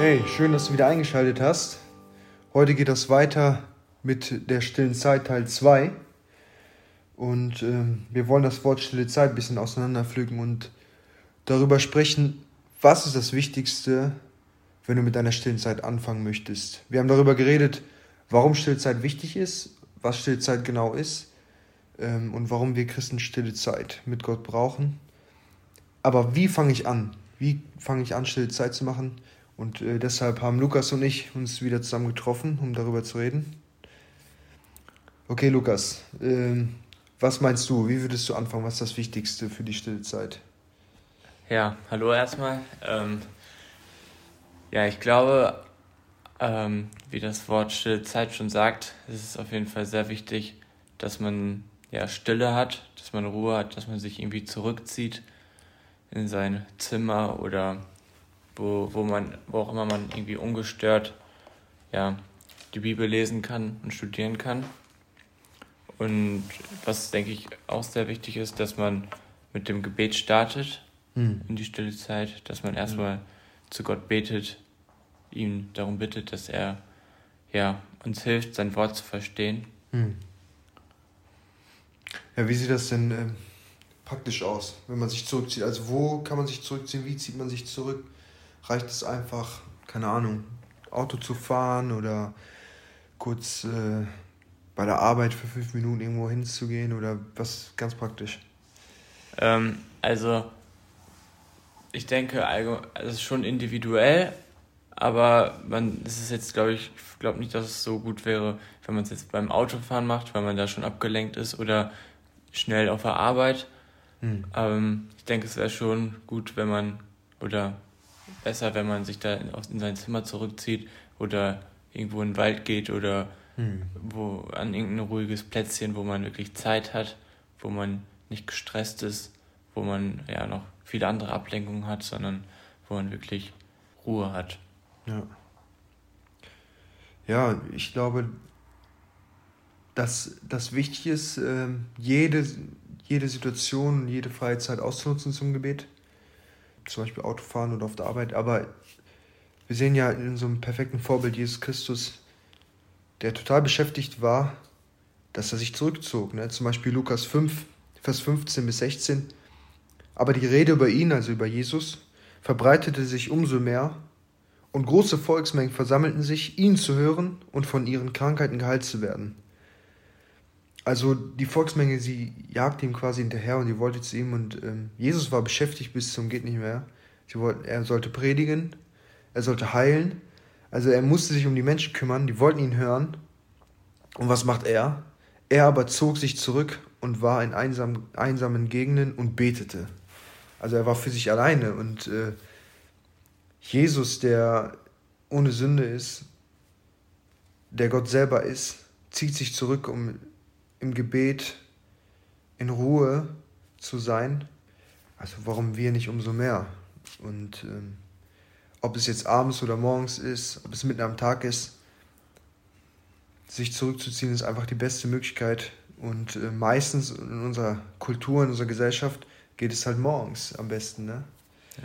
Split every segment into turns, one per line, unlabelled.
Hey, schön, dass du wieder eingeschaltet hast. Heute geht das weiter mit der stillen Zeit Teil 2. Und ähm, wir wollen das Wort stille Zeit ein bisschen auseinanderpflücken und darüber sprechen, was ist das Wichtigste, wenn du mit deiner stillen Zeit anfangen möchtest. Wir haben darüber geredet, warum stille Zeit wichtig ist, was stille Zeit genau ist ähm, und warum wir Christen stille Zeit mit Gott brauchen. Aber wie fange ich an? Wie fange ich an, stille Zeit zu machen? Und äh, deshalb haben Lukas und ich uns wieder zusammen getroffen, um darüber zu reden. Okay, Lukas, äh, was meinst du? Wie würdest du anfangen? Was ist das Wichtigste für die stille Zeit?
Ja, hallo erstmal. Ähm, ja, ich glaube, ähm, wie das Wort stille Zeit schon sagt, ist es auf jeden Fall sehr wichtig, dass man ja Stille hat, dass man Ruhe hat, dass man sich irgendwie zurückzieht in sein Zimmer oder wo, wo man, wo auch immer man irgendwie ungestört ja, die Bibel lesen kann und studieren kann. Und was, denke ich, auch sehr wichtig ist, dass man mit dem Gebet startet hm. in die stille Zeit, dass man erstmal hm. zu Gott betet, ihn darum bittet, dass er ja, uns hilft, sein Wort zu verstehen. Hm.
Ja, wie sieht das denn äh, praktisch aus, wenn man sich zurückzieht? Also wo kann man sich zurückziehen? Wie zieht man sich zurück? Reicht es einfach, keine Ahnung, Auto zu fahren oder kurz äh, bei der Arbeit für fünf Minuten irgendwo hinzugehen oder was ganz praktisch?
Ähm, also, ich denke, also, es ist schon individuell, aber man, es ist jetzt, glaube ich, ich glaube nicht, dass es so gut wäre, wenn man es jetzt beim Autofahren macht, weil man da schon abgelenkt ist oder schnell auf der Arbeit. Hm. Ähm, ich denke, es wäre schon gut, wenn man oder besser, wenn man sich da in sein Zimmer zurückzieht oder irgendwo in den Wald geht oder hm. wo an irgendein ruhiges Plätzchen, wo man wirklich Zeit hat, wo man nicht gestresst ist, wo man ja noch viele andere Ablenkungen hat, sondern wo man wirklich Ruhe hat.
Ja. Ja, ich glaube, dass das wichtig ist, ähm, jede, jede Situation, jede Freizeit auszunutzen zum Gebet zum Beispiel Autofahren oder auf der Arbeit, aber wir sehen ja in so einem perfekten Vorbild Jesus Christus, der total beschäftigt war, dass er sich zurückzog. Ne? Zum Beispiel Lukas 5, Vers 15 bis 16. Aber die Rede über ihn, also über Jesus, verbreitete sich umso mehr und große Volksmengen versammelten sich, ihn zu hören und von ihren Krankheiten geheilt zu werden. Also die Volksmenge, sie jagte ihm quasi hinterher und die wollte zu ihm und ähm, Jesus war beschäftigt bis zum geht nicht mehr. Sie wollten, er sollte predigen, er sollte heilen. Also er musste sich um die Menschen kümmern, die wollten ihn hören. Und was macht er? Er aber zog sich zurück und war in einsam, einsamen Gegenden und betete. Also er war für sich alleine und äh, Jesus, der ohne Sünde ist, der Gott selber ist, zieht sich zurück, um im Gebet in Ruhe zu sein. Also warum wir nicht umso mehr? Und ähm, ob es jetzt abends oder morgens ist, ob es mitten am Tag ist, sich zurückzuziehen ist einfach die beste Möglichkeit. Und äh, meistens in unserer Kultur, in unserer Gesellschaft geht es halt morgens am besten. Ne?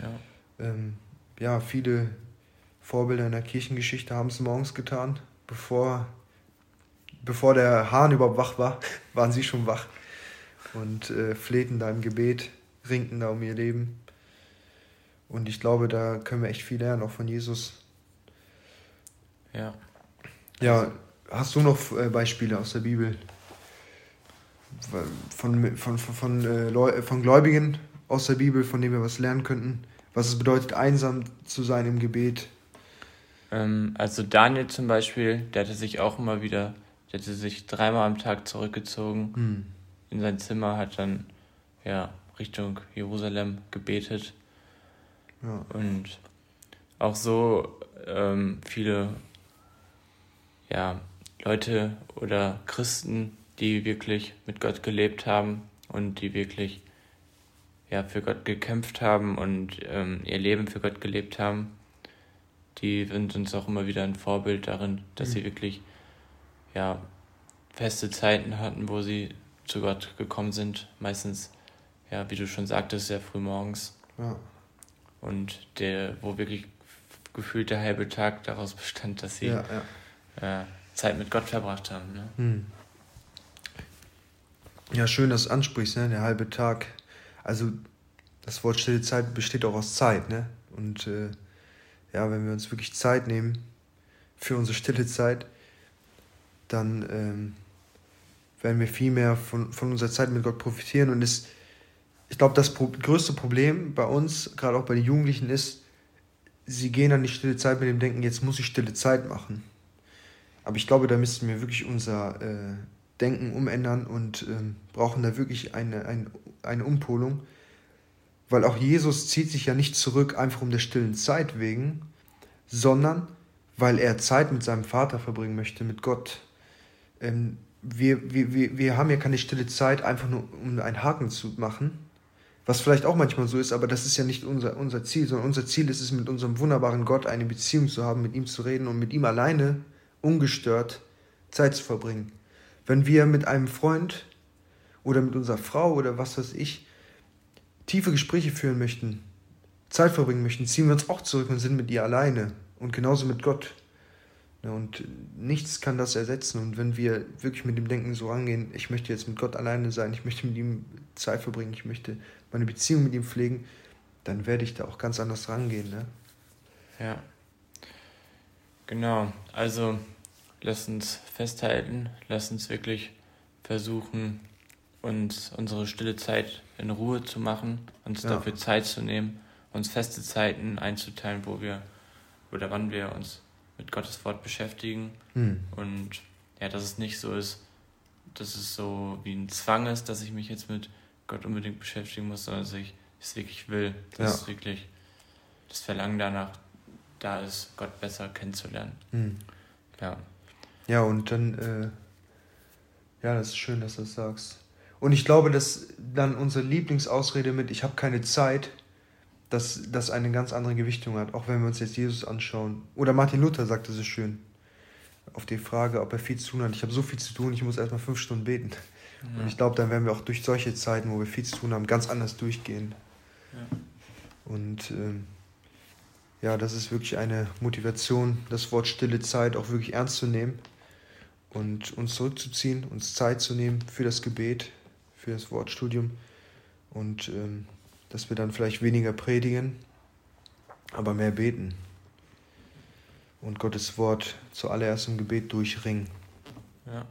Ja. Ähm, ja, viele Vorbilder in der Kirchengeschichte haben es morgens getan, bevor bevor der Hahn überhaupt wach war, waren sie schon wach und äh, flehten da im Gebet, ringten da um ihr Leben. Und ich glaube, da können wir echt viel lernen, auch von Jesus. Ja. Ja, hast du noch äh, Beispiele aus der Bibel? Von, von, von, von, äh, von Gläubigen aus der Bibel, von denen wir was lernen könnten? Was es bedeutet, einsam zu sein im Gebet?
Ähm, also Daniel zum Beispiel, der hatte sich auch immer wieder der hatte sich dreimal am Tag zurückgezogen hm. in sein Zimmer, hat dann ja Richtung Jerusalem gebetet. Ja. Und auch so ähm, viele ja, Leute oder Christen, die wirklich mit Gott gelebt haben und die wirklich ja, für Gott gekämpft haben und ähm, ihr Leben für Gott gelebt haben, die sind uns auch immer wieder ein Vorbild darin, dass mhm. sie wirklich ja, feste Zeiten hatten, wo sie zu Gott gekommen sind. Meistens, ja, wie du schon sagtest, sehr früh morgens. Ja. Und der, wo wirklich gefühlt der halbe Tag daraus bestand, dass sie ja, ja. Äh, Zeit mit Gott verbracht haben. Ne? Hm.
Ja, schön, dass du ansprichst, ne? der halbe Tag. Also das Wort stille Zeit besteht auch aus Zeit. Ne? Und äh, ja, wenn wir uns wirklich Zeit nehmen für unsere stille Zeit, dann ähm, werden wir viel mehr von, von unserer Zeit mit Gott profitieren. Und es, ich glaube, das pro größte Problem bei uns, gerade auch bei den Jugendlichen, ist, sie gehen an die stille Zeit mit dem Denken, jetzt muss ich stille Zeit machen. Aber ich glaube, da müssten wir wirklich unser äh, Denken umändern und ähm, brauchen da wirklich eine, eine, eine Umpolung. Weil auch Jesus zieht sich ja nicht zurück, einfach um der stillen Zeit wegen, sondern weil er Zeit mit seinem Vater verbringen möchte, mit Gott. Ähm, wir, wir, wir, wir haben ja keine stille Zeit, einfach nur um einen Haken zu machen, was vielleicht auch manchmal so ist, aber das ist ja nicht unser, unser Ziel, sondern unser Ziel ist es, mit unserem wunderbaren Gott eine Beziehung zu haben, mit ihm zu reden und mit ihm alleine, ungestört, Zeit zu verbringen. Wenn wir mit einem Freund oder mit unserer Frau oder was weiß ich tiefe Gespräche führen möchten, Zeit verbringen möchten, ziehen wir uns auch zurück und sind mit ihr alleine. Und genauso mit Gott. Und nichts kann das ersetzen. Und wenn wir wirklich mit dem Denken so rangehen, ich möchte jetzt mit Gott alleine sein, ich möchte mit ihm Zeit verbringen, ich möchte meine Beziehung mit ihm pflegen, dann werde ich da auch ganz anders rangehen. Ne?
Ja. Genau. Also lass uns festhalten, lass uns wirklich versuchen, uns unsere stille Zeit in Ruhe zu machen, uns ja. dafür Zeit zu nehmen, uns feste Zeiten einzuteilen, wo wir oder wann wir uns mit Gottes Wort beschäftigen. Hm. Und ja, dass es nicht so ist, dass es so wie ein Zwang ist, dass ich mich jetzt mit Gott unbedingt beschäftigen muss, sondern dass ich es wirklich will, dass ja. wirklich das Verlangen danach da ist, Gott besser kennenzulernen. Hm.
Ja. Ja, und dann, äh, ja, das ist schön, dass du das sagst. Und ich glaube, dass dann unsere Lieblingsausrede mit Ich habe keine Zeit, dass das eine ganz andere Gewichtung hat, auch wenn wir uns jetzt Jesus anschauen. Oder Martin Luther sagte so schön auf die Frage, ob er viel zu tun hat. Ich habe so viel zu tun, ich muss erstmal fünf Stunden beten. Ja. Und ich glaube, dann werden wir auch durch solche Zeiten, wo wir viel zu tun haben, ganz anders durchgehen. Ja. Und ähm, ja, das ist wirklich eine Motivation, das Wort stille Zeit auch wirklich ernst zu nehmen und uns zurückzuziehen, uns Zeit zu nehmen für das Gebet, für das Wortstudium und ähm, dass wir dann vielleicht weniger predigen, aber mehr beten und Gottes Wort zuallererst im Gebet durchringen. Ja.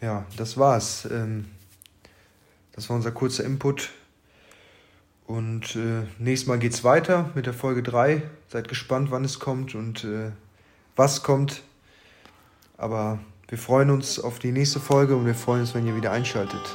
Ja, das war's. Ähm, das war unser kurzer Input. Und äh, nächstes Mal geht's weiter mit der Folge 3. Seid gespannt, wann es kommt und äh, was kommt. Aber wir freuen uns auf die nächste Folge und wir freuen uns, wenn ihr wieder einschaltet.